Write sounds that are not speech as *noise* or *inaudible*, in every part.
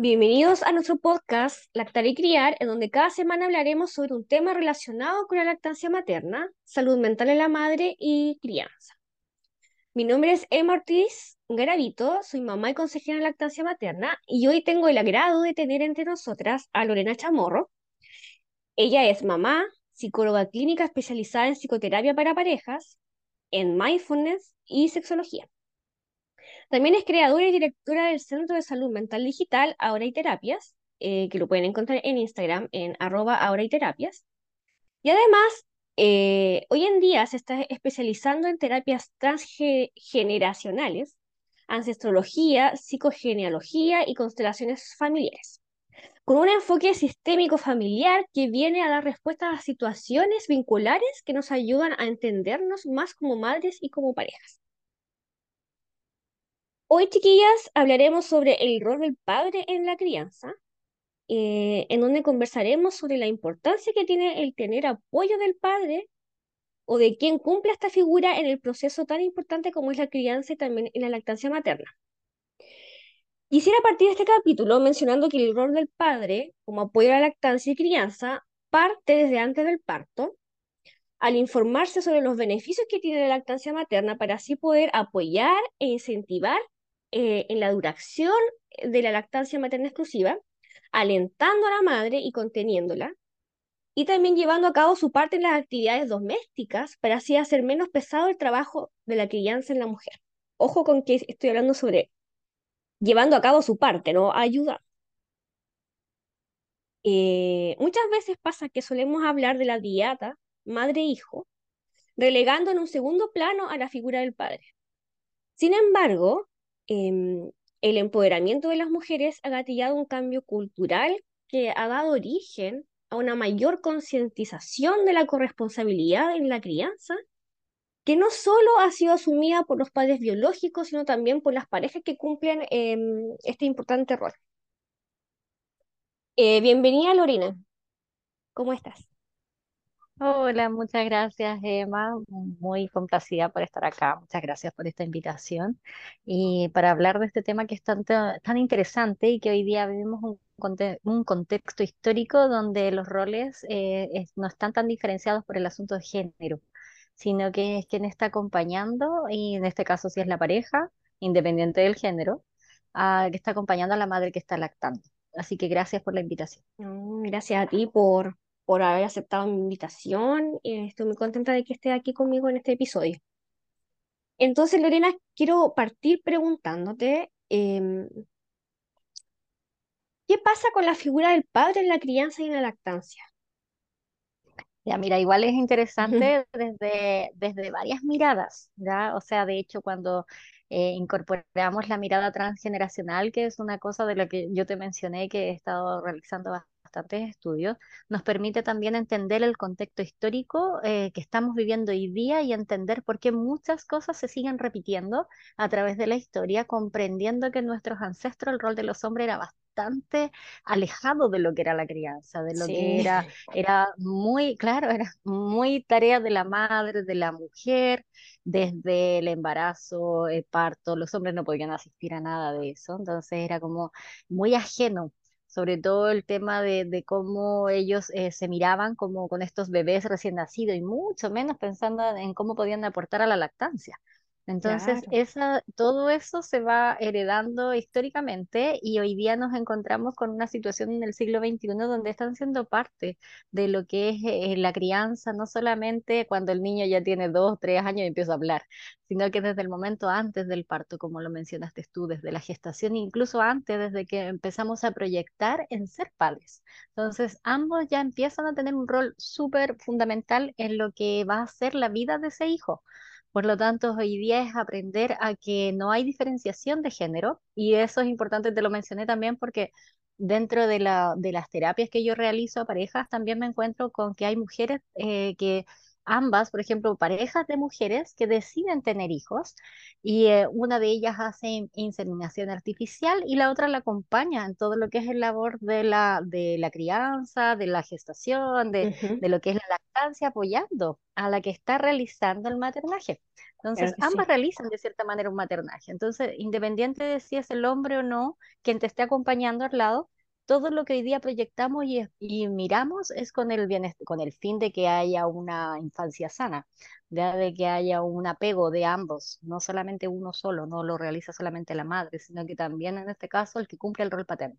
Bienvenidos a nuestro podcast Lactar y Criar, en donde cada semana hablaremos sobre un tema relacionado con la lactancia materna, salud mental en la madre y crianza. Mi nombre es Emma Ortiz Garavito, soy mamá y consejera en lactancia materna y hoy tengo el agrado de tener entre nosotras a Lorena Chamorro. Ella es mamá, psicóloga clínica especializada en psicoterapia para parejas, en mindfulness y sexología. También es creadora y directora del Centro de Salud Mental Digital Ahora y Terapias, eh, que lo pueden encontrar en Instagram en arroba ahora y terapias. Y además, eh, hoy en día se está especializando en terapias transgeneracionales, ancestrología, psicogenealogía y constelaciones familiares, con un enfoque sistémico familiar que viene a dar respuestas a situaciones vinculares que nos ayudan a entendernos más como madres y como parejas. Hoy, chiquillas, hablaremos sobre el rol del padre en la crianza, eh, en donde conversaremos sobre la importancia que tiene el tener apoyo del padre o de quien cumpla esta figura en el proceso tan importante como es la crianza y también en la lactancia materna. Quisiera partir de este capítulo mencionando que el rol del padre como apoyo a la lactancia y crianza parte desde antes del parto, al informarse sobre los beneficios que tiene la lactancia materna para así poder apoyar e incentivar eh, en la duración de la lactancia materna exclusiva, alentando a la madre y conteniéndola, y también llevando a cabo su parte en las actividades domésticas para así hacer menos pesado el trabajo de la crianza en la mujer. Ojo con que estoy hablando sobre llevando a cabo su parte, ¿no? Ayuda. Eh, muchas veces pasa que solemos hablar de la dieta madre-hijo, relegando en un segundo plano a la figura del padre. Sin embargo, Em, el empoderamiento de las mujeres ha gatillado un cambio cultural que ha dado origen a una mayor concientización de la corresponsabilidad en la crianza, que no solo ha sido asumida por los padres biológicos, sino también por las parejas que cumplen em, este importante rol. Eh, bienvenida, Lorena. ¿Cómo estás? Hola, muchas gracias, Emma. Muy complacida por estar acá. Muchas gracias por esta invitación y para hablar de este tema que es tan, tan interesante y que hoy día vivimos un, contexto histórico donde los roles eh, no están tan diferenciados por el asunto de género, sino que es quien está acompañando, y en este caso si es la pareja, independiente del género, que está acompañando a la madre que está lactando. Así que gracias por la invitación. gracias a ti por por haber aceptado mi invitación. Eh, estoy muy contenta de que esté aquí conmigo en este episodio. Entonces, Lorena, quiero partir preguntándote, em, ¿qué pasa con la figura del padre en la crianza y en la lactancia? Ya, mira, igual es interesante *laughs* desde, desde varias miradas, ¿ya? O sea, de hecho, cuando eh, incorporamos la mirada transgeneracional, que es una cosa de la que yo te mencioné que he estado realizando bastantes estudios, nos permite también entender el contexto histórico eh, que estamos viviendo hoy día y entender por qué muchas cosas se siguen repitiendo a través de la historia, comprendiendo que en nuestros ancestros el rol de los hombres era bastante alejado de lo que era la crianza, de lo que era, era muy, claro, era muy tarea de la madre, de la mujer, desde el embarazo, el parto, los hombres no podían asistir a nada de eso, entonces era como muy ajeno sobre todo el tema de, cómo ellos eh, se miraban como con estos bebés recién nacidos y mucho menos pensando en cómo podían aportar a la lactancia. Entonces, esa, todo eso se va heredando históricamente y hoy día nos encontramos con una situación en el siglo XXI donde están siendo parte de lo que es eh, la crianza, no solamente cuando el niño ya tiene dos, tres años y empieza a hablar, sino que desde el momento antes del parto, como lo mencionaste tú, desde la gestación, incluso antes, desde que empezamos a proyectar en ser padres. Entonces, ambos ya empiezan a tener un rol súper fundamental en lo que va a ser la vida de ese hijo. Por lo tanto, hoy día es aprender a que no hay diferenciación de género y eso es importante, te lo mencioné también porque dentro de, la, de las terapias que yo realizo a parejas también me encuentro con que hay mujeres eh, que ambas, por ejemplo, parejas de mujeres que deciden tener hijos y eh, una de ellas hace inseminación artificial y la otra la acompaña en todo lo que es el labor de la, de la crianza, de la gestación, de, de lo que es la lactancia, apoyando a la que está realizando el maternaje. Entonces, ambas realizan de cierta manera un maternaje. Entonces, independiente de si es el hombre o no quien te esté acompañando al lado, todo lo que hoy día proyectamos y, miramos es con el, con el fin de que haya una infancia sana, de que haya un apego de ambos, no solamente uno solo, no lo realiza solamente la madre, sino que también en este caso el que cumple el rol paterno.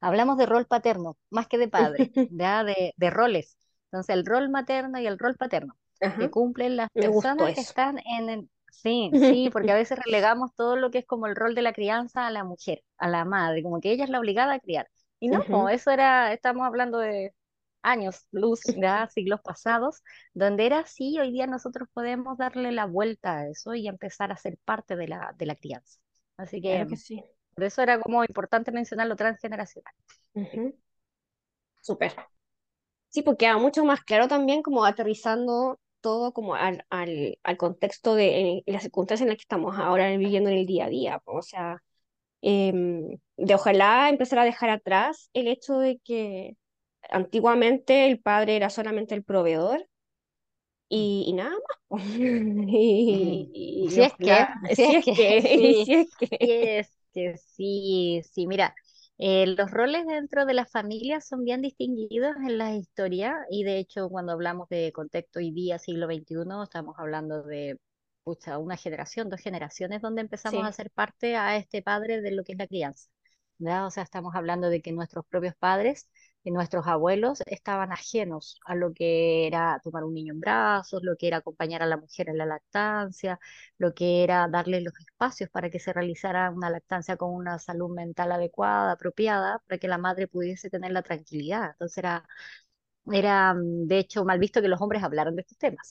Hablamos de rol paterno, más que de padre, *laughs* de, de roles. Entonces, el rol materno y el rol paterno, que cumplen las personas que están en el, Sí, sí, *laughs* porque a veces relegamos todo lo que es como el rol de la crianza a la mujer, a la madre, como que ella es la obligada a criar. Y no, eso era, estamos hablando de años, luz, ya siglos pasados, donde era así, hoy día nosotros podemos darle la vuelta a eso y empezar a ser parte de la, de la crianza. Así que, sí. por eso era como importante mencionar lo transgeneracional. Súper. Sí, porque queda mucho más claro también como aterrizando todo como al, al, al contexto de las circunstancias en las que estamos ahora viviendo en el día a día. O sea, Em, de ojalá empezar a dejar atrás el hecho de que antiguamente el padre era solamente el proveedor y, nada más. y, si, es que, si, es que, si es que, que sí, sí, mira, eh, los roles dentro de la familia son bien distinguidos en la historia y de hecho cuando hablamos de contexto hoy día, siglo XXI, estamos hablando de una generación, dos generaciones donde empezamos a ser parte a este padre de lo que es la crianza. O sea, estamos hablando de que nuestros propios padres y nuestros abuelos estaban ajenos a lo que era tomar un niño en brazos, lo que era acompañar a la mujer en la lactancia, lo que era darle los espacios para que se realizara una lactancia con una salud mental adecuada, apropiada, para que la madre pudiese tener la tranquilidad. Entonces era era mm, de hecho mal visto que los hombres hablaran de estos temas.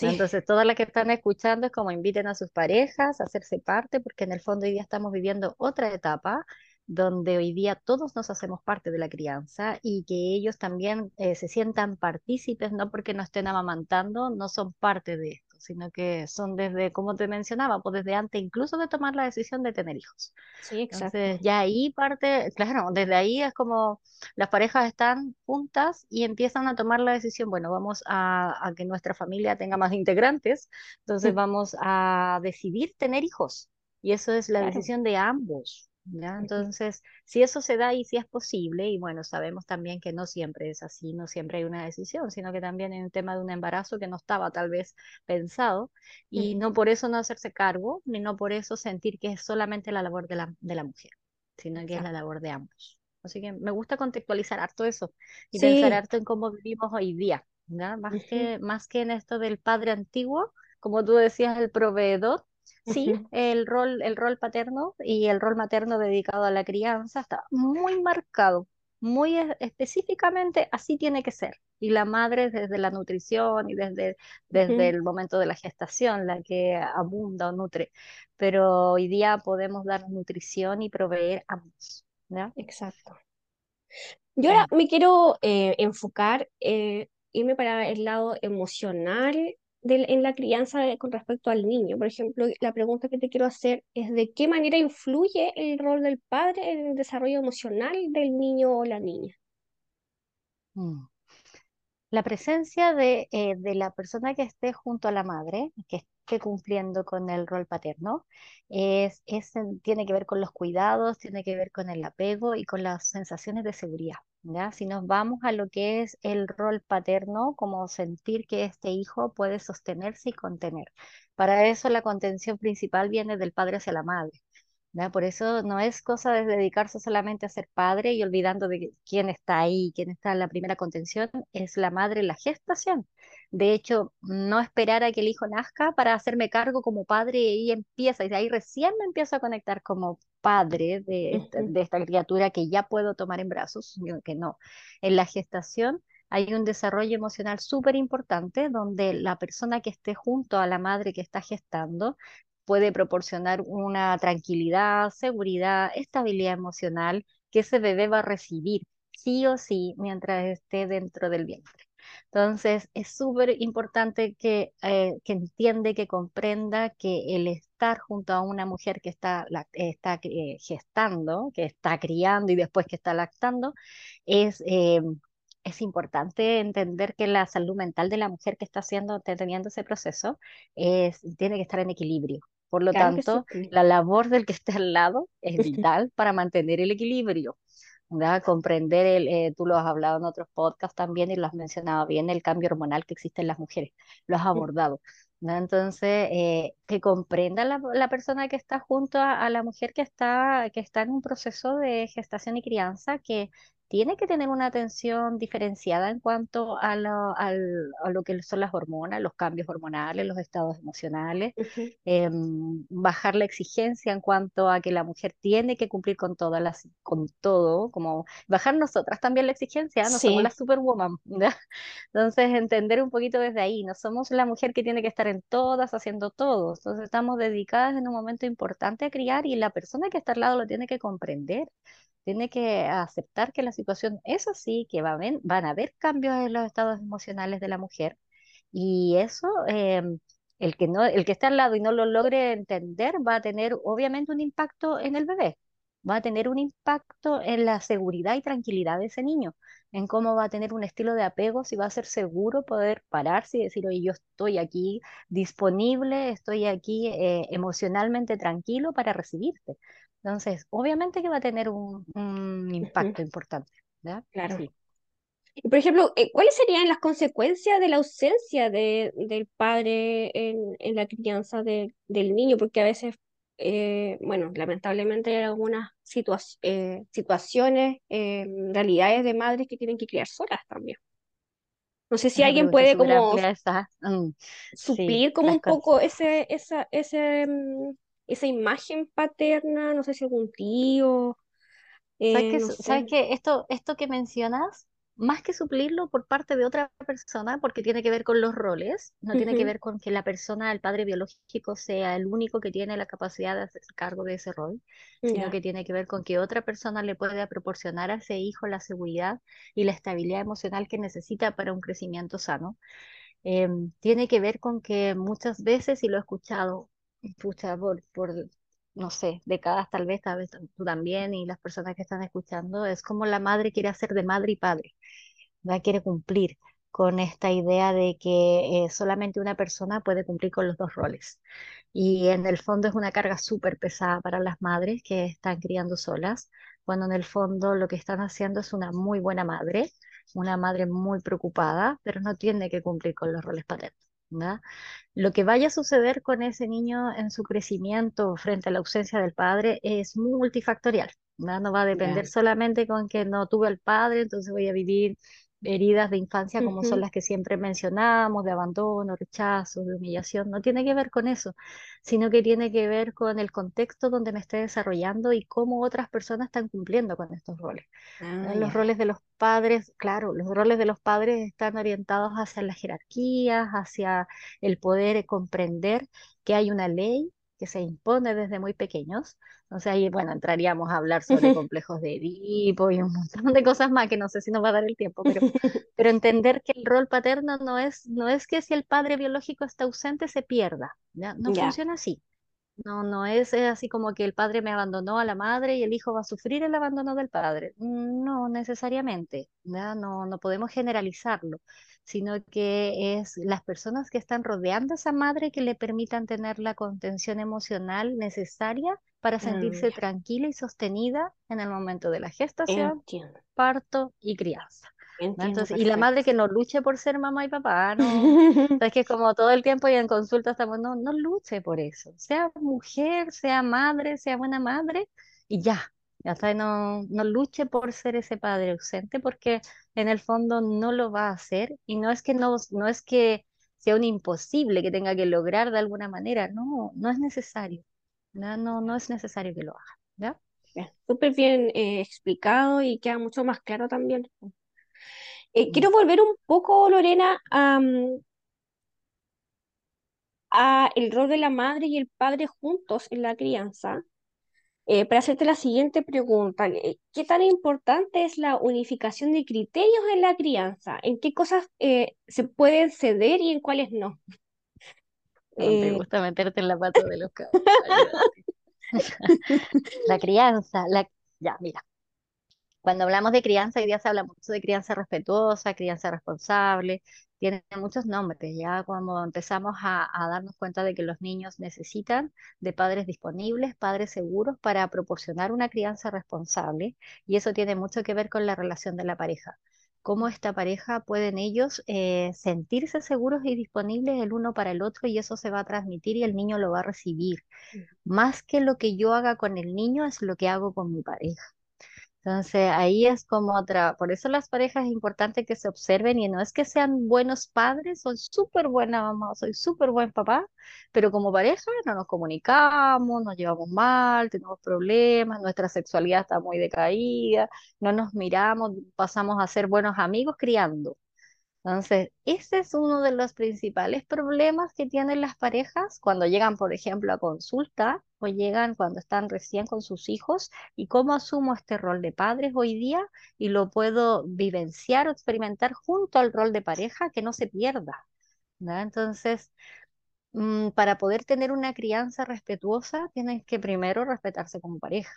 Entonces, todas las que están escuchando es como inviten a sus parejas a hacerse parte, porque en el fondo hoy día estamos viviendo otra etapa donde hoy día todos nos hacemos parte de la crianza y que ellos también eh, se sientan partícipes, no porque no estén amamantando, no son parte de sino que son desde, como te mencionaba, pues desde antes incluso de tomar la decisión de tener hijos. Sí, exacto. Entonces, ya ahí parte, claro, desde ahí es como las parejas están juntas y empiezan a tomar la decisión, bueno, vamos a, a que nuestra familia tenga más integrantes, entonces vamos a decidir tener hijos. Y eso es la decisión de ambos. ¿Ya? Entonces, si eso se da y si es posible, y bueno, sabemos también que no siempre es así, no siempre hay una decisión, sino que también hay un tema de un embarazo que no estaba tal vez pensado, y no por eso no hacerse cargo, ni no por eso sentir que es solamente la labor de la, de la mujer, sino que es la labor de ambos. Así que me gusta contextualizar harto eso y pensar harto en cómo vivimos hoy día, ¿ya? Más, que, más que en esto del padre antiguo, como tú decías, el proveedor, Sí, el rol, el rol paterno y el rol materno dedicado a la crianza está muy marcado, muy específicamente así tiene que ser. Y la madre desde la nutrición y desde, desde el momento de la gestación, la que abunda o nutre. Pero hoy día podemos dar nutrición y proveer ambos. ¿ya? Exacto. Yo ahora me quiero eh, enfocar, eh, irme para el lado emocional en la crianza con respecto al niño. Por ejemplo, la pregunta que te quiero hacer es de qué manera influye el rol del padre en el desarrollo emocional del niño o la niña. Mm. La presencia de, eh, de, la persona que esté junto a la madre, que esté cumpliendo con el rol paterno, es, tiene que ver con los cuidados, tiene que ver con el apego y con las sensaciones de seguridad. Si nos vamos a lo que es el rol paterno, como sentir que este hijo puede sostenerse y contener. Para eso la contención principal viene del padre hacia la madre. Por eso no es cosa de dedicarse solamente a ser padre y olvidando de quién está ahí, quién está en la primera contención, es la madre en la gestación. De hecho, no esperar a que el hijo nazca para hacerme cargo como padre y empieza, y de ahí recién me empiezo a conectar como padre de, esta, de esta criatura que ya puedo tomar en brazos, que no. En la gestación hay un desarrollo emocional súper importante donde la persona que esté junto a la madre que está gestando puede proporcionar una tranquilidad, seguridad, estabilidad emocional que ese bebé va a recibir sí o sí mientras esté dentro del vientre. Entonces, es súper importante que, eh, que entiende, que comprenda que el estar junto a una mujer que está, está eh, gestando, que está criando y después que está lactando, es, eh, es importante entender que la salud mental de la mujer que está haciendo, teniendo ese proceso es, tiene que estar en equilibrio. Por lo tanto, la labor del que esté al lado es vital para mantener el equilibrio. Comprender, el, eh, tú lo has hablado en otros podcasts también y lo has mencionado bien, el cambio hormonal que existe en las mujeres, lo has abordado. Entonces, eh, que comprenda la, la, persona que está junto a, a, la mujer que está, que está en un proceso de gestación y crianza, que tiene que tener una atención diferenciada en cuanto a lo, a lo que son las hormonas, los cambios hormonales, los estados emocionales, em, bajar la exigencia en cuanto a que la mujer tiene que cumplir con todas las, con todo, como bajar nosotras también la exigencia, no somos la superwoman, *laughs* Entonces entender un poquito desde ahí, no somos la mujer que tiene que estar en todas haciendo todo, entonces estamos dedicadas en un momento importante a criar y la persona que está al lado lo tiene que comprender tiene que aceptar que la situación es así, que va van a haber cambios en los estados emocionales de la mujer y eso, em, el, que no, el que está al lado y no lo logre entender va a tener obviamente un impacto en el bebé, va a tener un impacto en la seguridad y tranquilidad de ese niño, en cómo va a tener un estilo de apego, si va a ser seguro poder pararse y decir, oye, yo estoy aquí disponible, estoy aquí eh, emocionalmente tranquilo para recibirte. Entonces, obviamente que va a tener un, impacto importante. ¿verdad? Claro. Y por ejemplo, eh, ¿cuáles serían las consecuencias de la ausencia de, del padre en, en la crianza del niño? Porque a veces, eh, bueno, lamentablemente hay algunas eh, situaciones, realidades de madres que tienen que criar solas también. No sé si alguien puede como mm, suplir como un poco ese, esa, ese, mm, esa imagen paterna, no sé si algún tío, ¿Sabes eh, ¿sabes que Esto, esto que mencionas, más que suplirlo por parte de otra persona, porque tiene que ver con los roles, no tiene que ver con que la persona, el padre biológico, sea el único que tiene la capacidad de hacer cargo de ese rol, sino que tiene que ver con que otra persona le pueda proporcionar a ese hijo la seguridad y la estabilidad emocional que necesita para un crecimiento sano. Em, tiene que ver con que muchas veces, y lo he escuchado, por, no sé, décadas tal vez, tal vez tú también y las personas que están escuchando, es como la madre quiere hacer de madre y padre, ¿verdad? quiere cumplir con esta idea de que eh, solamente una persona puede cumplir con los dos roles. Y en el fondo es una carga súper pesada para las madres que están criando solas, cuando en el fondo lo que están haciendo es una muy buena madre, una madre muy preocupada, pero no tiene que cumplir con los roles paternos. Lo que vaya a suceder con ese niño en su crecimiento frente a la ausencia del padre es multifactorial. No va a depender solamente con que no tuve al padre, entonces voy a vivir heridas de infancia como son las que siempre mencionamos, de abandono, rechazo, de humillación, no tiene que ver con eso, sino que tiene que ver con el contexto donde me esté desarrollando y cómo otras personas están cumpliendo con estos roles. Ah, los roles de los padres, claro, los roles de los padres están orientados hacia las jerarquías, hacia el poder comprender que hay una ley que se impone desde muy pequeños. Entonces ahí, bueno, entraríamos a hablar sobre *laughs* complejos de Edipo y un montón de cosas más que no sé si nos va a dar el tiempo, pero, *laughs* pero entender que el rol paterno no es, no es que si el padre biológico está ausente se pierda, ¿ya? No funciona así. No, no es, así como que el padre me abandonó a la madre y el hijo va a sufrir el abandono del padre. No necesariamente, ¿ya? No, no podemos generalizarlo sino que es las personas que están rodeando a esa madre que le permitan tener la contención emocional necesaria para sentirse tranquila y sostenida en el momento de la gestación, parto y crianza. Entonces, y la madre que no luche por ser mamá y papá, no. *laughs* es que como todo el tiempo y en consulta estamos, no, no luche por eso. Sea mujer, sea madre, sea buena madre, y ya, ya no, no luche por ser ese padre ausente porque en el fondo no lo va a hacer y no es que no, no es que sea un imposible que tenga que lograr de alguna manera, no, no es necesario, no, no, no es necesario que lo haga, ¿ya? Súper bien eh, explicado y queda mucho más claro también. Eh, quiero volver un poco, Lorena, a, a el rol de la madre y el padre juntos en la crianza. Eh, para hacerte la siguiente pregunta, eh, ¿qué tan importante es la unificación de criterios en la crianza? ¿En qué cosas eh, se pueden ceder y en cuáles no? No te gusta meterte en la pata de los caballos. *laughs* *laughs* La crianza, la... ya, mira. Cuando hablamos de crianza, hoy día se habla mucho de crianza respetuosa, crianza responsable, tiene muchos nombres. Ya cuando empezamos a, darnos cuenta de que los niños necesitan de padres disponibles, padres seguros para proporcionar una crianza responsable, y eso tiene mucho que ver con la relación de la pareja. Cómo esta pareja pueden ellos eh, sentirse seguros y disponibles el uno para el otro y eso se va a transmitir y el niño lo va a recibir. Más que lo que yo haga con el niño es lo que hago con mi pareja. Entonces ahí es como otra, por eso las parejas es importante que se observen y no es que sean buenos padres, soy súper buena mamá, soy súper buen papá, pero como pareja no nos comunicamos, nos llevamos mal, tenemos problemas, nuestra sexualidad está muy decaída, no nos miramos, pasamos a ser buenos amigos criando. Entonces, ese es uno de los principales problemas que tienen las parejas cuando llegan, por ejemplo, a consulta o llegan cuando están recién con sus hijos y cómo asumo este rol de padres hoy día y lo puedo vivenciar o experimentar junto al rol de pareja que no se pierda. Entonces, mm, para poder tener una crianza respetuosa, tienen que primero respetarse como pareja.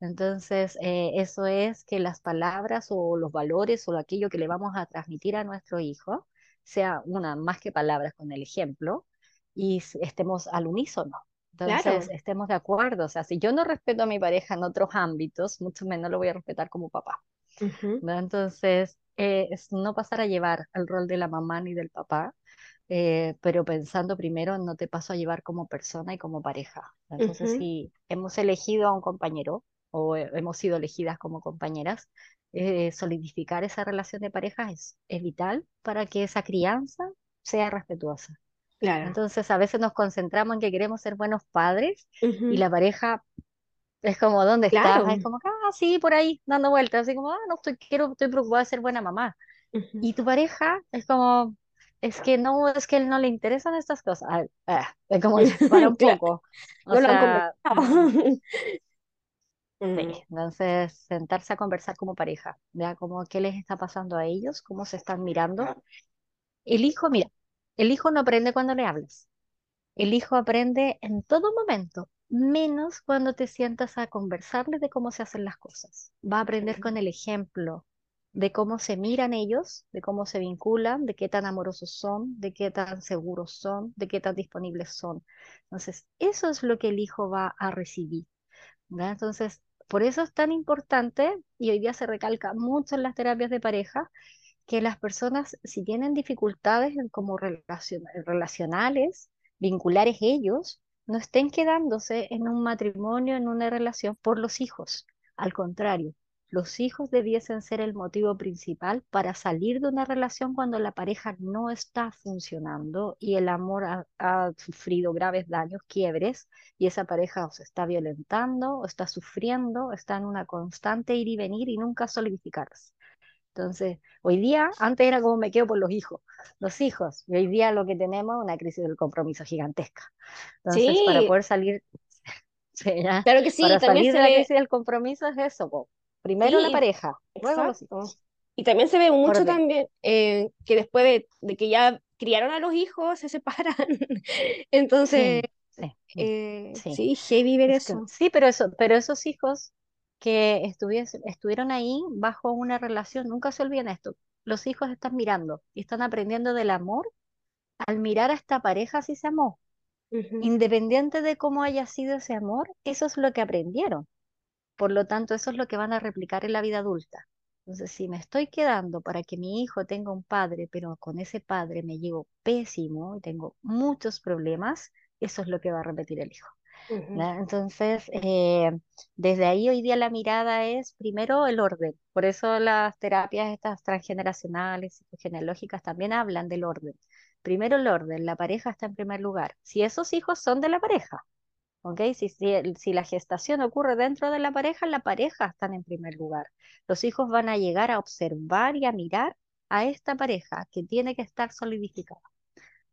Entonces, eh, eso es que las palabras o los valores o aquello que le vamos a transmitir a nuestro hijo sea una más que palabras con el ejemplo y estemos al unísono. Entonces, estemos de acuerdo. O sea, si yo no respeto a mi pareja en otros ámbitos, mucho menos lo voy a respetar como papá. Entonces, eh, es no pasar a llevar el rol de la mamá ni del papá, eh, pero pensando primero no te paso a llevar como persona y como pareja. Entonces, si hemos elegido a un compañero, o hemos sido elegidas como compañeras, eh, solidificar esa relación de pareja es, vital para que esa crianza sea respetuosa. Claro. Entonces a veces nos concentramos en que queremos ser buenos padres y la pareja es como, ¿dónde estás? Es como, ah, sí, por ahí, dando vueltas, así como, ah, no, estoy, quiero, estoy preocupada de ser buena mamá. Y tu pareja es como, es que no, es que él no le interesan estas cosas. Ah, ah, es como, *laughs* para un poco. O no sea, *laughs* entonces sentarse a conversar como pareja, vea cómo qué les está pasando a ellos, cómo se están mirando. El hijo, mira, el hijo no aprende cuando le hablas. El hijo aprende en todo momento, menos cuando te sientas a conversarle de cómo se hacen las cosas. Va a aprender con el ejemplo de cómo se miran ellos, de cómo se vinculan, de qué tan amorosos son, de qué tan seguros son, de qué tan disponibles son. Entonces, eso es lo que el hijo va a recibir. Entonces, por eso es tan importante, y hoy día se recalca mucho en las terapias de pareja, que las personas, si tienen dificultades como relacionales, vinculares ellos, no estén quedándose en un matrimonio, en una relación por los hijos. Al contrario, los hijos debiesen ser el motivo principal para salir de una relación cuando la pareja no está funcionando y el amor ha, sufrido graves daños, quiebres, y esa pareja os está violentando, o está sufriendo, está en una constante ir y venir y nunca solidificarse. Entonces, hoy día, antes era como me quedo por los hijos, los hijos, y hoy día lo que tenemos es una crisis del compromiso gigantesca. Entonces, para poder salir, *laughs* claro que sí, para salir de la crisis del compromiso es eso, Primero la pareja, luego los hijos. Y también se ve mucho también eh, que después de, que ya criaron a los hijos, se separan. *laughs* Entonces, sí, eh, sí, heavy ver eso. Sí, pero, eso, pero esos hijos que estuvieron ahí bajo una relación, nunca se olviden esto, los hijos están mirando y están aprendiendo del amor al mirar a esta pareja si se amó. Independiente de cómo haya sido ese amor, eso es lo que aprendieron. Por lo tanto, eso es lo que van a replicar en la vida adulta. Entonces, si me estoy quedando para que mi hijo tenga un padre, pero con ese padre me llevo pésimo y tengo muchos problemas, eso es lo que va a repetir el hijo. Entonces, eh, desde ahí hoy día la mirada es primero el orden. Por eso las terapias estas transgeneracionales, genealógicas también hablan del orden. Primero el orden, la pareja está en primer lugar. Si esos hijos son de la pareja, si, si, la gestación ocurre dentro de la pareja, la pareja está en primer lugar. Los hijos van a llegar a observar y a mirar a esta pareja que tiene que estar solidificada.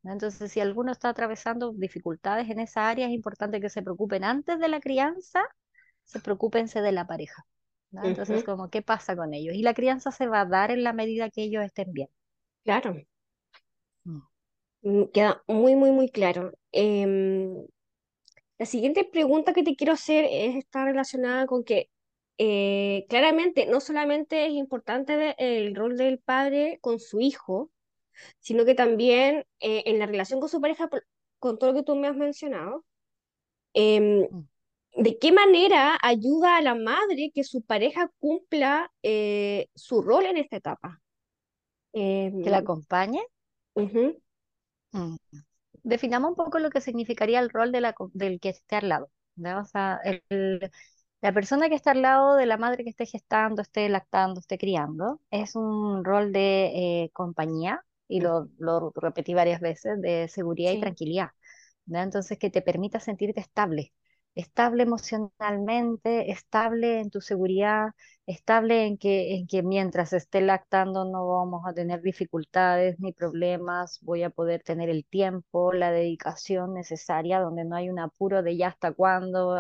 Entonces, si alguno está atravesando dificultades en esa área, es importante que se preocupen antes de la crianza se preocúpense de la pareja. Entonces, como, ¿qué pasa con ellos? Y la crianza se va a dar en la medida que ellos estén bien. Claro. Mm. Mm, queda muy, muy, muy claro. Em, la siguiente pregunta que te quiero hacer es, está relacionada con que eh, claramente no solamente es importante el rol del padre con su hijo, sino que también eh, en la relación con su pareja, con todo lo que tú me has mencionado, mm. ¿de qué manera ayuda a la madre que su pareja cumpla eh, su rol en esta etapa? ¿Que la em, acompañe? Mm. Definamos un poco lo que significaría el rol de la, del que esté al lado. O sea, el, la persona que está al lado de la madre que esté gestando, esté lactando, esté criando, es un rol de eh, compañía, y lo, lo, repetí varias veces, de seguridad y tranquilidad. Entonces, que te permita sentirte estable, estable emocionalmente, estable en tu seguridad, estable en que, en que mientras esté lactando no vamos a tener dificultades ni problemas, voy a poder tener el tiempo, la dedicación necesaria, donde no hay un apuro de ya hasta cuándo,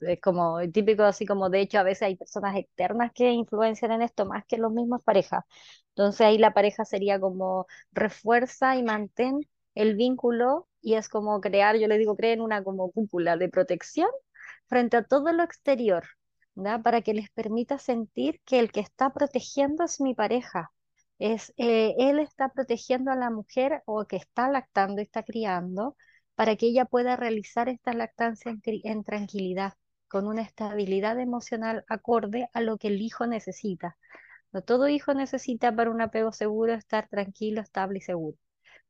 es como típico así como de hecho a veces hay personas externas que influencian en esto más que los mismos parejas. Entonces ahí la pareja sería como refuerza y mantén el vínculo y es como crear, yo le digo, creen una como cúpula de protección frente a todo lo exterior, ¿verdad? para que les permita sentir que el que está protegiendo es mi pareja, es eh, él está protegiendo a la mujer o que está lactando y está criando para que ella pueda realizar esta lactancia en, en tranquilidad, con una estabilidad emocional acorde a lo que el hijo necesita. Todo hijo necesita para un apego seguro estar tranquilo, estable y seguro.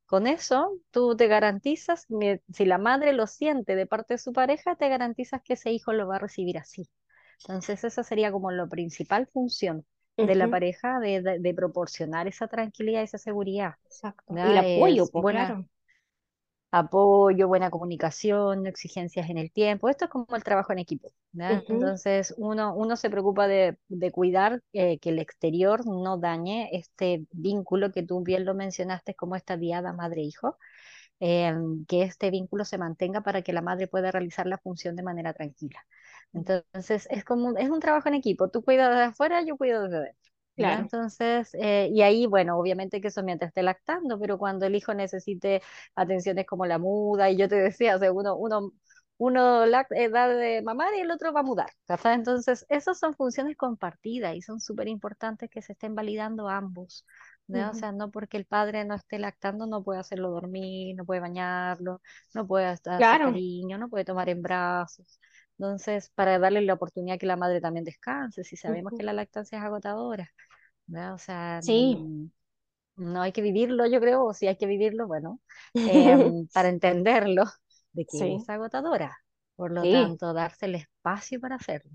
Con eso, tú te garantizas, si la madre lo siente de parte de su pareja, te garantizas que ese hijo lo va a recibir así. Entonces, esa sería como la principal función de la pareja, de, proporcionar esa tranquilidad, esa seguridad. Exacto. Y el apoyo, pues, claro apoyo, buena comunicación, exigencias en el tiempo. Esto es como el trabajo en equipo. Entonces, uno, uno se preocupa de, de cuidar eh, que el exterior no dañe este vínculo que tú bien lo mencionaste como esta diada madre-hijo. Em, que este vínculo se mantenga para que la madre pueda realizar la función de manera tranquila. Entonces, es como es un trabajo en equipo. Tú cuidas de afuera, yo cuido desde dentro. Claro. Entonces, eh, y ahí, bueno, obviamente que eso mientras esté lactando, pero cuando el hijo necesite atenciones como la muda, y yo te *laughs* decía, o sea, uno, uno, uno eh, da de mamar y el otro va a mudar. Entonces, esas son funciones compartidas y son súper importantes que se estén validando ambos. O sea, no porque el padre no esté lactando, no puede hacerlo dormir, no puede bañarlo, no puede estar claro. cariño, no puede tomar en brazos. Entonces, para darle la oportunidad que la madre también descanse, si sabemos que la lactancia es agotadora, O sea, no, hay que vivirlo, yo creo, o si hay que vivirlo, bueno, *laughs* em, para entenderlo, de que es agotadora. Por lo tanto, darse el espacio para hacerlo,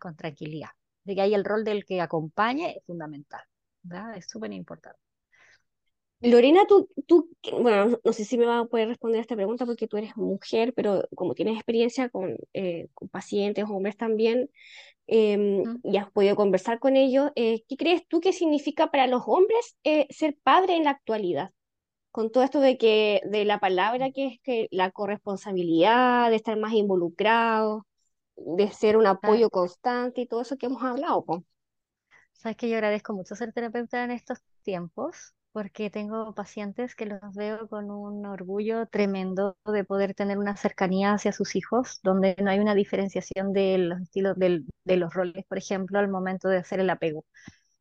con tranquilidad. De que hay el rol del que acompañe es fundamental, es súper importante. Lorena, tú, tú, bueno, no sé si me vas a poder responder a esta pregunta porque tú eres mujer, pero como tienes experiencia con, eh, con pacientes, hombres también, em, y has podido conversar con ellos, eh, ¿qué crees tú que significa para los hombres eh, ser padre en la actualidad? Con todo esto de que, de la palabra que es que la corresponsabilidad, de estar más involucrado, de ser un apoyo constante y todo eso que hemos hablado, Sabes que yo agradezco mucho ser terapeuta en estos tiempos porque tengo pacientes que los veo con un orgullo tremendo de poder tener una cercanía hacia sus hijos, donde no hay una diferenciación de los estilos de los roles, por ejemplo, al momento de hacer el apego.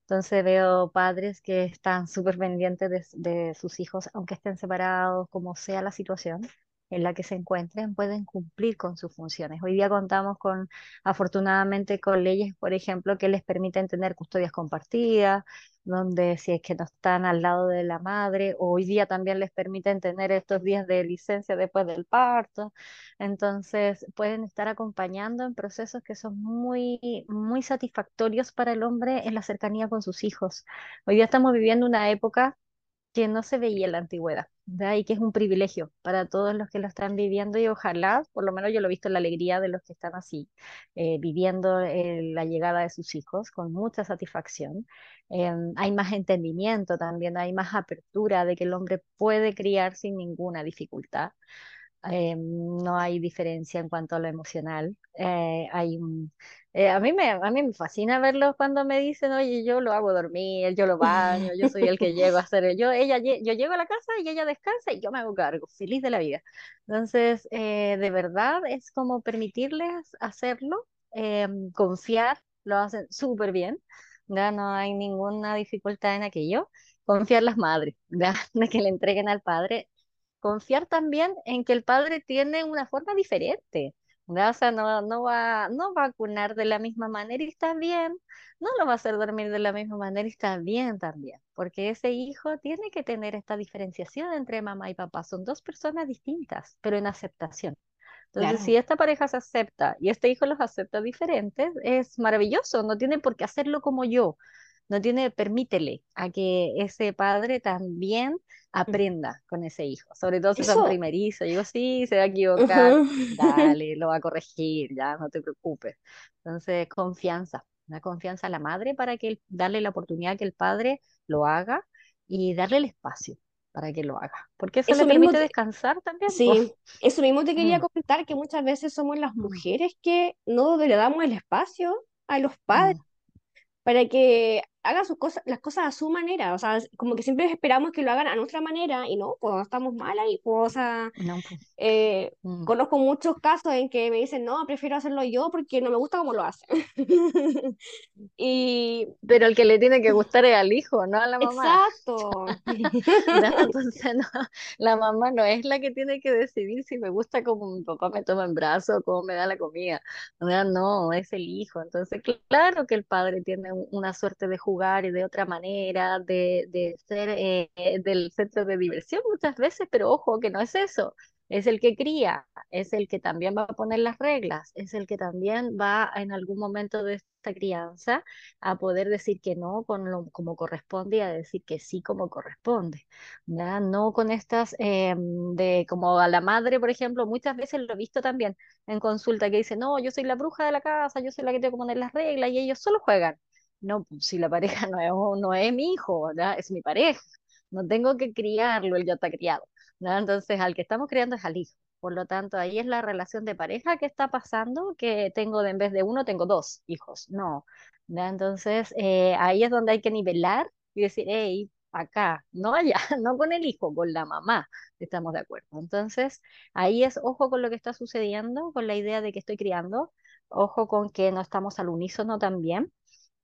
Entonces veo padres que están súper pendientes de, de sus hijos, aunque estén separados, como sea la situación en la que se encuentren pueden cumplir con sus funciones. Hoy día contamos con, afortunadamente, con leyes, por ejemplo, que les permiten tener custodias compartidas, donde si es que no están al lado de la madre, hoy día también les permiten tener estos días de licencia después del parto. Entonces, pueden estar acompañando en procesos que son muy, muy satisfactorios para el hombre en la cercanía con sus hijos. Hoy día estamos viviendo una época que no se veía en la antigüedad, y que es un privilegio para todos los que lo están viviendo y ojalá, por lo menos yo lo he visto en la alegría de los que están así, eh, viviendo eh, la llegada de sus hijos con mucha satisfacción. Em, hay más entendimiento también, hay más apertura de que el hombre puede criar sin ninguna dificultad. Eh, no hay diferencia en cuanto a lo emocional. Eh, hay eh, a mí me, a mí me fascina verlos cuando me dicen, oye, yo lo hago dormir, yo lo baño, yo soy el que llego a hacer, yo, ella, yo llego a la casa y ella descansa y yo me hago cargo, feliz de la vida. Entonces, de verdad es como permitirles hacerlo, confiar, lo hacen súper bien, ya no hay ninguna dificultad en aquello. Confiar las madres, *laughs* ¿ya? de que le entreguen al padre confiar también en que el padre tiene una forma diferente. ¿ya? O sea, no, no va, no va a cunar de la misma manera y está bien, no lo va a hacer dormir de la misma manera y está bien también, porque ese hijo tiene que tener esta diferenciación entre mamá y papá. Son dos personas distintas, pero en aceptación. Entonces, Claro. si esta pareja se acepta y este hijo los acepta diferentes, es maravilloso, no tiene por qué hacerlo como yo, no tiene, permítele a que ese padre también aprenda con ese hijo, sobre todo si son primerizos, digo, sí, se va a equivocar, *laughs* dale, lo va a corregir, ya, no te preocupes. Entonces, confianza, una confianza a la madre para que darle la oportunidad que el padre lo haga y darle el espacio para que lo haga, porque eso le Eso permite descansar también, pues. Sí, eso mismo te quería Mm, comentar, que muchas veces somos las mm, mujeres que no le damos el espacio a los padres mm. para que hagan sus cosas, las cosas a su manera. O sea, como que siempre esperamos que lo hagan a nuestra manera y no, pues estamos mal ahí. Pues, o sea, No, pues, eh, mm. conozco muchos casos en que me dicen, no, prefiero hacerlo yo porque no me gusta cómo lo hacen. *laughs* Y Pero el que le tiene que gustar es al hijo, no a la mamá. exacto. *laughs* ¿no? *laughs* Entonces, no, la mamá no es la que tiene que decidir si me gusta como mi papá me toma en brazo o cómo me da la comida. ¿no? No, es el hijo. Entonces, cl- claro que el padre tiene un- una suerte de jugar de otra manera, de, de ser eh, eh, del centro de diversión muchas veces, pero ojo que no es eso. Es el que cría, es el que también va a poner las reglas, es el que también va en algún momento de esta crianza a poder decir que no con lo, como corresponde y a decir que sí como corresponde. ¿ya? No con estas eh, de como a la madre, por ejemplo, muchas veces lo he visto también en consulta que dice, no, yo soy la bruja de la casa, yo soy la que tengo que poner las reglas y ellos solo juegan. No, pues, si la pareja *laughs* no es, no es mi hijo, ¿verdad? Es mi pareja. No tengo que criarlo, él ya está criado. ¿verdad? Entonces, al que estamos criando es al hijo. Por lo tanto, ahí es la relación de pareja que está pasando, que tengo de, en vez de uno, tengo dos hijos. No, ¿ya? Entonces, eh, ahí es donde hay que nivelar y decir, hey, acá, no allá, *laughs* no con el hijo, con la mamá, estamos de acuerdo. Entonces, ahí es ojo con lo que está sucediendo, con la idea de que estoy criando, ojo con que no estamos al unísono también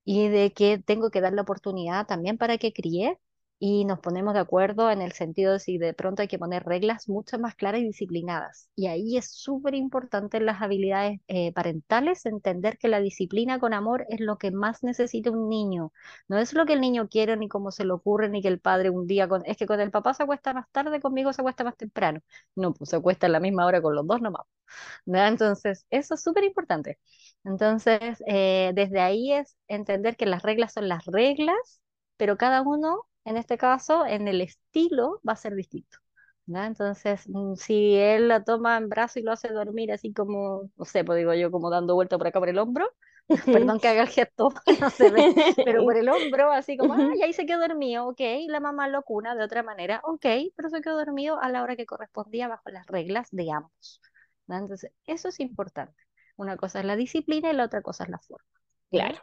y de que tengo que dar la oportunidad también para que críe y nos ponemos de acuerdo en el sentido de si de pronto hay que poner reglas mucho más claras y disciplinadas. Y ahí es súper importante en las habilidades eh, parentales entender que la disciplina con amor es lo que más necesita un niño. No es lo que el niño quiere ni cómo se le ocurre ni que el padre un día con... Es que con el papá se acuesta más tarde, conmigo se acuesta más temprano. No, pues se acuesta a la misma hora con los dos nomás. ¿no? Entonces, eso es súper importante. Entonces, eh, desde ahí es entender que las reglas son las reglas, pero cada uno, en este caso, en el estilo va a ser distinto. Entonces, mm, si él la toma en brazo y lo hace dormir así como, no sé, pues digo yo, como dando vuelta por acá por el hombro, *laughs* perdón que haga el gesto, *laughs* no se ve, pero por *laughs* el hombro, así como, ay, ahí se quedó dormido, ok, la mamá lo cuna de otra manera, ok, pero se quedó dormido a la hora que correspondía bajo las reglas de ambos. Entonces, eso es importante. Una cosa es la disciplina y la otra cosa es la forma. Claro.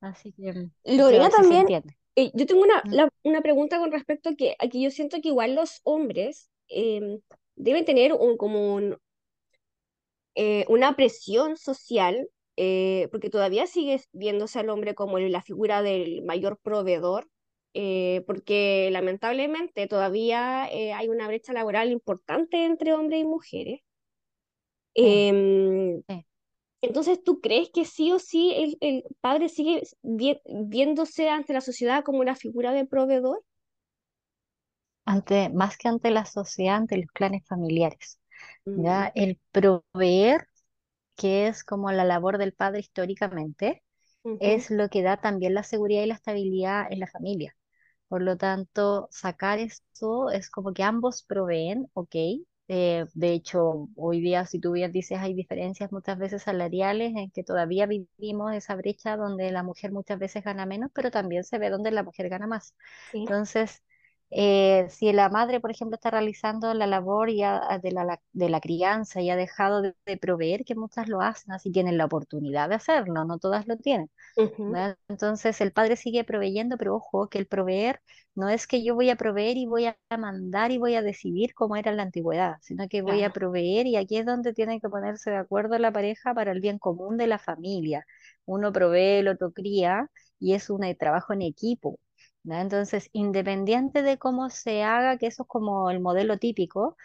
Así que mm, Lorena si se también, entiende. Eh, yo tengo una, Mm. la- una pregunta con respecto a que, a que yo siento que igual los hombres em, deben tener un, como un, eh, una presión social, eh, porque todavía sigue viéndose al hombre como la figura del mayor proveedor, porque lamentablemente todavía hay una brecha laboral importante entre hombres y mujeres. Sí, Em, sí. Entonces, ¿tú crees que sí o sí el, el padre sigue vi- viéndose ante la sociedad como una figura de proveedor? Ante, más que ante la sociedad, ante los clanes familiares. Mm, ¿ya? El proveer, que es como la labor del padre históricamente, es lo que da también la seguridad y la estabilidad en la familia. Por lo tanto, sacar eso es como que ambos proveen, ¿ok? Eh, de hecho, hoy día, si tú bien dices, hay diferencias muchas veces salariales en que todavía vivimos esa brecha donde la mujer muchas veces gana menos, pero también se ve donde la mujer gana más. sí, Entonces, eh, si la madre, por ejemplo, está realizando la labor ya de la, de la crianza y ha dejado de, de proveer, que muchas lo hacen, así tienen la oportunidad de hacerlo, no todas lo tienen. Entonces el padre sigue proveyendo, pero ojo, que el proveer no es que yo voy a proveer y voy a mandar y voy a decidir como era en la antigüedad, sino que voy a proveer y aquí es donde tienen que ponerse de acuerdo la pareja para el bien común de la familia. Uno provee, el otro cría y es un eh, trabajo en equipo. ¿Verdad? Entonces, independiente de cómo se haga, que eso es como el modelo típico,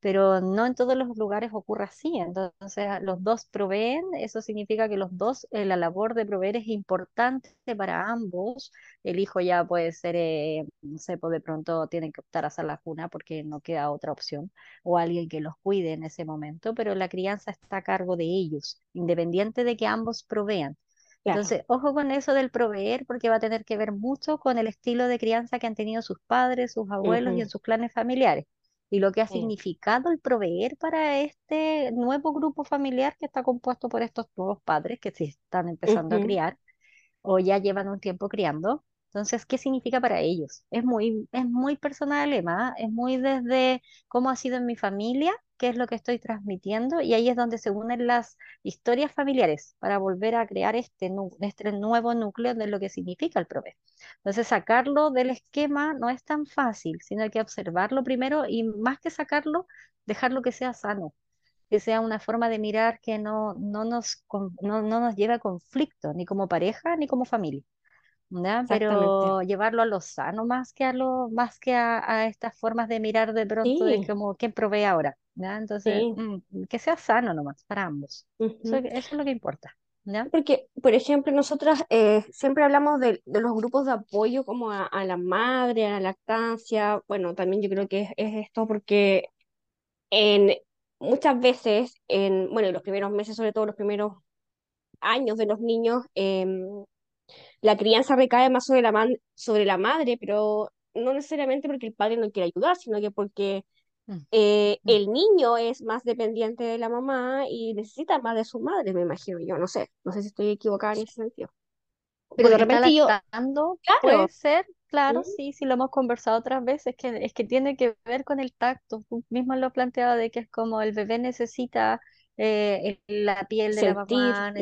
pero no en todos los lugares ocurre así. Entonces, los dos proveen, eso significa que los dos, eh, la labor de proveer es importante para ambos. El hijo ya puede ser, eh, no sé, pues de pronto tienen que optar a hacer la cuna porque no queda otra opción, o alguien que los cuide en ese momento, pero la crianza está a cargo de ellos, independiente de que ambos provean. Claro. Entonces, ojo con eso del proveer, porque va a tener que ver mucho con el estilo de crianza que han tenido sus padres, sus abuelos y en sus clanes familiares y lo que ha significado el proveer para este nuevo grupo familiar que está compuesto por estos nuevos padres que se están empezando a criar o ya llevan un tiempo criando. Entonces, ¿qué significa para ellos? Es muy, es muy personal, Emma, es muy desde cómo ha sido en mi familia, qué es lo que estoy transmitiendo, y ahí es donde se unen las historias familiares para volver a crear este, este nuevo núcleo de lo que significa el proveer. Entonces, sacarlo del esquema no es tan fácil, sino hay que observarlo primero y más que sacarlo, dejarlo que sea sano que sea una forma de mirar que no, no nos, no, no nos lleve a conflicto, ni como pareja, ni como familia, ¿ya? Pero llevarlo a lo sano más que a lo, más que a, a estas formas de mirar de pronto de Sí, como quién provee ahora, ¿ya? Entonces, sí. mm, que sea sano nomás para ambos. Eso, es lo que importa, ¿ya? Porque, por ejemplo, nosotras eh, siempre hablamos de, de los grupos de apoyo como a, a la madre, a la lactancia. Bueno, también yo creo que es, es esto porque en muchas veces, en, bueno, en los primeros meses, sobre todo los primeros años de los niños, em, la crianza recae más sobre la, man- sobre la madre, pero no necesariamente porque el padre no quiere ayudar, sino que porque Mm, eh, mm. el niño es más dependiente de la mamá y necesita más de su madre, me imagino yo, no sé, no sé si estoy equivocada en ese sentido. Pero de Porque repente yo, lactando, puede claro, ser, claro, sí, sí lo hemos conversado otras veces, que es que tiene que ver con el tacto. Tú mismo lo has planteado de que es como el bebé necesita eh, la piel de la mamá,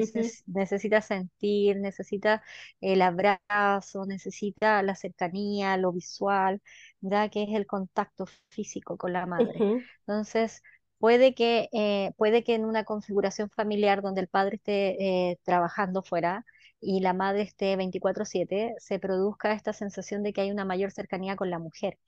necesita sentir, necesita el abrazo, necesita la cercanía, lo visual, ya que es el contacto físico con la madre. Entonces, puede que, eh, puede que en una configuración familiar donde el padre esté eh, trabajando fuera, y la madre esté 24/7, se produzca esta sensación de que hay una mayor cercanía con la mujer.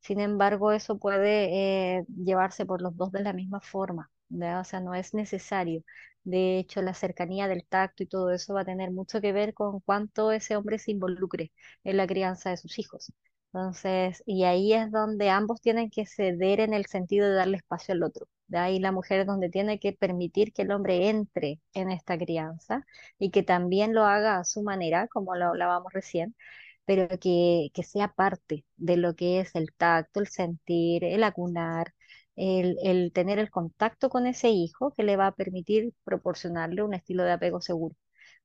Sin embargo, eso puede eh, llevarse por los dos de la misma forma, O sea, no es necesario. De hecho, la cercanía del tacto y todo eso va a tener mucho que ver con cuánto ese hombre se involucre en la crianza de sus hijos. Entonces, y ahí es donde ambos tienen que ceder en el sentido de darle espacio al otro. De ahí la mujer es donde tiene que permitir que el hombre entre en esta crianza y que también lo haga a su manera, como lo hablábamos recién, pero que, que sea parte de lo que es el tacto, el sentir, el acunar, el, el tener el contacto con ese hijo que le va a permitir proporcionarle un estilo de apego seguro.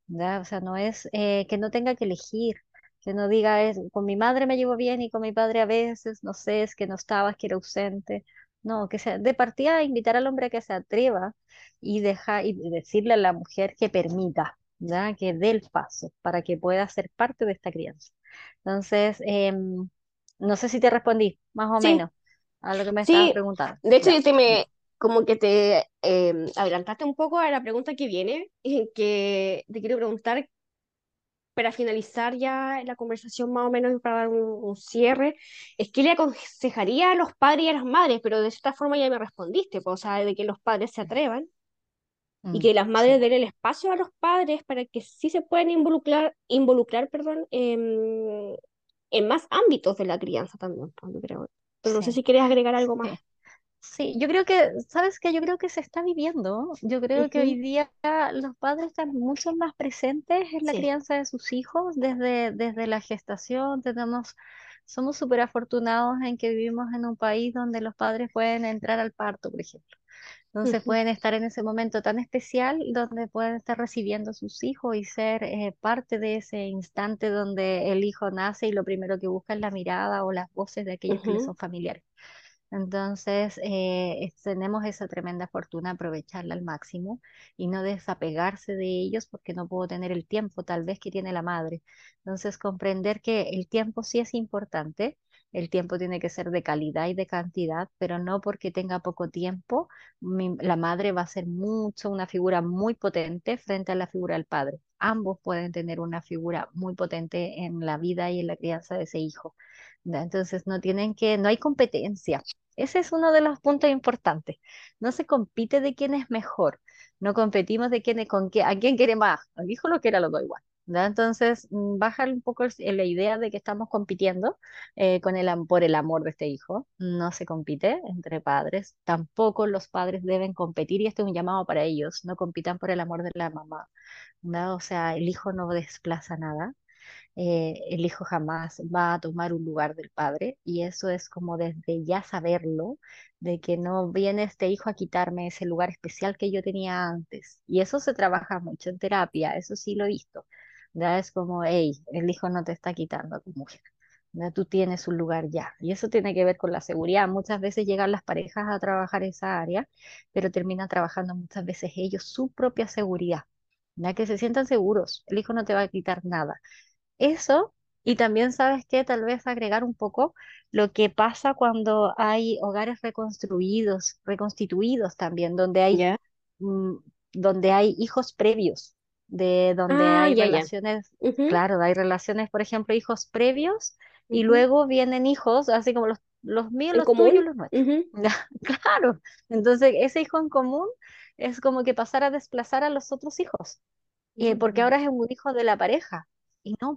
¿ya? O sea, no es eh, que no tenga que elegir, que no diga, es, con mi madre me llevo bien y con mi padre a veces, no sé, es que no estaba, es que era ausente. No, que sea de partida invitar al hombre a que se atreva y deja y decirle a la mujer que permita, ¿ya? Que dé el paso para que pueda ser parte de esta crianza. Entonces, em, no sé si te respondí, más o Sí, menos, a lo que me estabas sí, preguntando. de hecho Ya, yo te me, como que te eh, adelantaste un poco a la pregunta que viene, *laughs* que te quiero preguntar para finalizar ya la conversación más o menos y para dar un, un cierre, es que le aconsejaría a los padres y a las madres, pero de cierta forma ya me respondiste, pues, o sea, de que los padres se atrevan y Mm, que las madres sí. den el espacio a los padres para que sí se puedan involucrar, involucrar, perdón, en, en más ámbitos de la crianza también, pues, yo creo. Pero no sé si quieres agregar algo más. sí. Sí, yo creo que, ¿sabes qué? Yo creo que se está viviendo. Yo creo que hoy día los padres están mucho más presentes en la Sí. crianza de sus hijos desde, desde la gestación. Tenemos somos súper afortunados en que vivimos en un país donde los padres pueden entrar al parto, por ejemplo. Entonces pueden estar en ese momento tan especial donde pueden estar recibiendo a sus hijos y ser eh, parte de ese instante donde el hijo nace y lo primero que busca es la mirada o las voces de aquellos que le son familiares. Entonces, eh, tenemos esa tremenda fortuna, aprovecharla al máximo y no desapegarse de ellos porque no puedo tener el tiempo tal vez que tiene la madre. Entonces, comprender que el tiempo sí es importante, el tiempo tiene que ser de calidad y de cantidad, pero no porque tenga poco tiempo, la madre va a ser mucho, una figura muy potente frente a la figura del padre. Ambos pueden tener una figura muy potente en la vida y en la crianza de ese hijo. Entonces no tienen que, no hay competencia. Ese es uno de los puntos importantes. No se compite de quién es mejor. No competimos de quién es con qué, a quién quiere más. Al hijo lo quiere a los dos igual. Entonces, mm, baja un poco la idea de que estamos compitiendo eh, con el, por el amor de este hijo. No se compite entre padres. Tampoco los padres deben competir y este es un llamado para ellos. No compitan por el amor de la mamá. O sea, el hijo no desplaza nada. Eh, el hijo jamás va a tomar un lugar del padre y eso es como desde ya saberlo, de que no viene este hijo a quitarme ese lugar especial que yo tenía antes. Y eso se trabaja mucho en terapia, eso sí lo he visto. Ya es como, hey, el hijo no te está quitando a tu mujer. ¿ya? Tú tienes un lugar ya. Y eso tiene que ver con la seguridad. Muchas veces llegan las parejas a trabajar esa área, pero terminan trabajando muchas veces ellos su propia seguridad. Ya que se sientan seguros, el hijo no te va a quitar nada. Eso, y también sabes que tal vez agregar un poco lo que pasa cuando hay hogares reconstruidos, reconstituidos también, donde hay, mm, donde hay hijos previos, de donde ah, hay relaciones, claro, hay relaciones, por ejemplo, hijos previos, y luego vienen hijos, así como los, los míos, los tuyos, los nuestros. *laughs* Claro, entonces ese hijo en común es como que pasar a desplazar a los otros hijos, eh, porque ahora es un hijo de la pareja. Y no,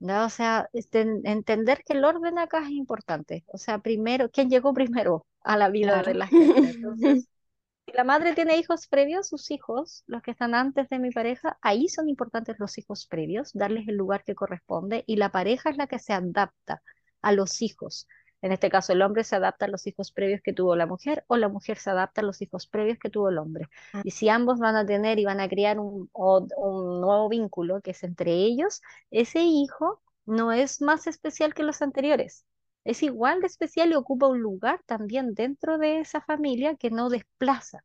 ¿no? O sea, este, entender que el orden acá es importante. O sea, primero, ¿quién llegó primero a la vida de la gente? Entonces, *laughs* si la madre tiene hijos previos, sus hijos, los que están antes de mi pareja, ahí son importantes los hijos previos, darles el lugar que corresponde y la pareja es la que se adapta a los hijos. En este caso, el hombre se adapta a los hijos previos que tuvo la mujer o la mujer se adapta a los hijos previos que tuvo el hombre. Ah. Y si ambos van a tener y van a crear un, un nuevo vínculo que es entre ellos, ese hijo no es más especial que los anteriores. Es igual de especial y ocupa un lugar también dentro de esa familia que no desplaza.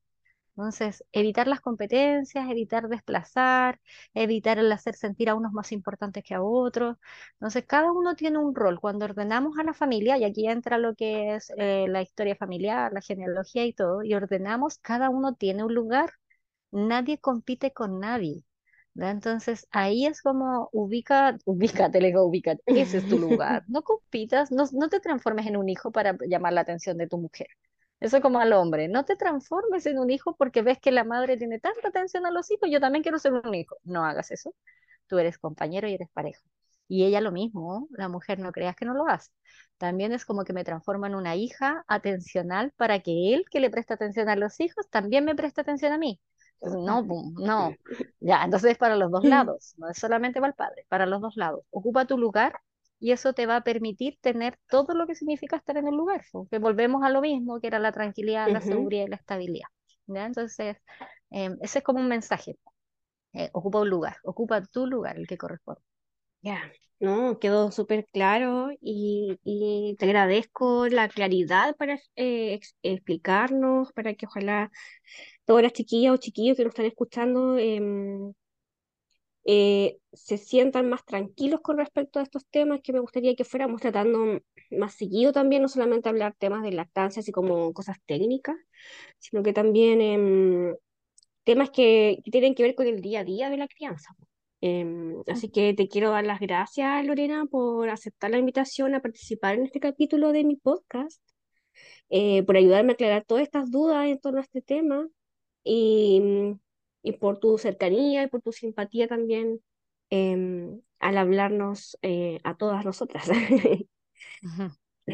Entonces, evitar las competencias, evitar desplazar, evitar el hacer sentir a unos más importantes que a otros. Entonces, cada uno tiene un rol. Cuando ordenamos a la familia, y aquí entra lo que es eh, la historia familiar, la genealogía y todo, y ordenamos, cada uno tiene un lugar. Nadie compite con nadie. Entonces ahí es como ubica, *laughs* ubícate, le digo, ubícate, ese es tu lugar. *laughs* No compitas, no, no te transformes en un hijo para llamar la atención de tu mujer. Eso como al hombre, no te transformes en un hijo porque ves que la madre tiene tanta atención a los hijos, yo también quiero ser un hijo. No hagas eso. Tú eres compañero y eres pareja. Y ella lo mismo, la mujer no creas que no lo hace. También es como que me transforma en una hija atencional para que él que le presta atención a los hijos también me preste atención a mí. no, no. Ya, entonces es para los dos *laughs* lados, no es solamente para el padre, para los dos lados. Ocupa tu lugar y eso te va a permitir tener todo lo que significa estar en el lugar, que volvemos a lo mismo, que era la tranquilidad, la seguridad y la estabilidad. Entonces, em, ese es como un mensaje. Eh, ocupa un lugar, ocupa tu lugar, el que corresponde. Ya, no, quedó súper claro y, y, te agradezco la claridad para eh, explicarnos, para que ojalá todas las chiquillas o chiquillos que nos están escuchando em, eh, se sientan más tranquilos con respecto a estos temas que me gustaría que fuéramos tratando más seguido también, no solamente hablar temas de lactancia, así como cosas técnicas, sino que también em, temas que, tienen que ver con el día a día de la crianza. Em, así que te quiero dar las gracias, Lorena, por aceptar la invitación a participar en este capítulo de mi podcast, eh, por ayudarme a aclarar todas estas dudas en torno a este tema. Y y por tu cercanía y por tu simpatía también em, al hablarnos eh, a todas nosotras. *laughs*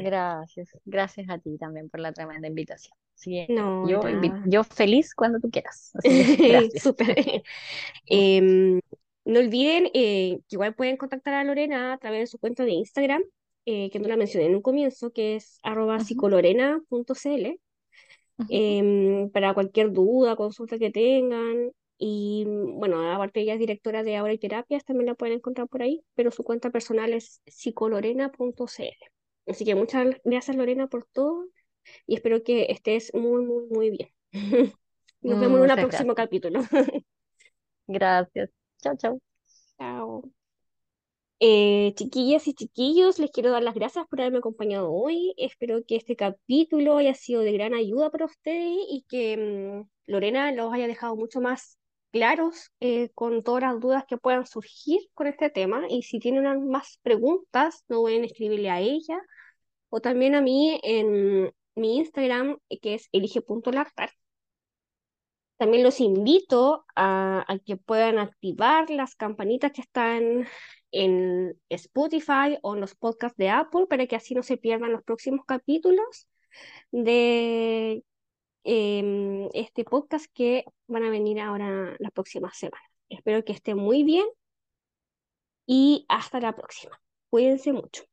Gracias, gracias a ti también por la tremenda invitación. no, yo, yo feliz cuando tú quieras. *laughs* *laughs* Em, no olviden eh, que igual pueden contactar a Lorena a través de su cuenta de Instagram, eh, que no la mencioné en un comienzo, que es arroba psicolorena.cl, Em, para cualquier duda, consulta que tengan. Y mm, bueno, aparte ella es directora de Ahora y Terapias, también la pueden encontrar por ahí, pero su cuenta personal es psicolorena.cl. Así que muchas gracias Lorena por todo y espero que estés muy, muy, muy bien. *laughs* Nos vemos Mm, en un Muchas próximo capítulo. *laughs* Gracias. Chao, chao. Chao. Eh, chiquillas y chiquillos, les quiero dar las gracias por haberme acompañado hoy. Espero que este capítulo haya sido de gran ayuda para ustedes y que mm, Lorena los haya dejado mucho más claros eh, con todas las dudas que puedan surgir con este tema. Y si tienen más preguntas, no pueden escribirle a ella o también a mí en mi Instagram, que es elige.lactar. También los invito a que puedan activar las campanitas que están en Spotify o en los podcasts de Apple para que así no se pierdan los próximos capítulos de em, este podcast que van a venir ahora las próximas semanas. Espero que estén muy bien y hasta la próxima. Cuídense mucho.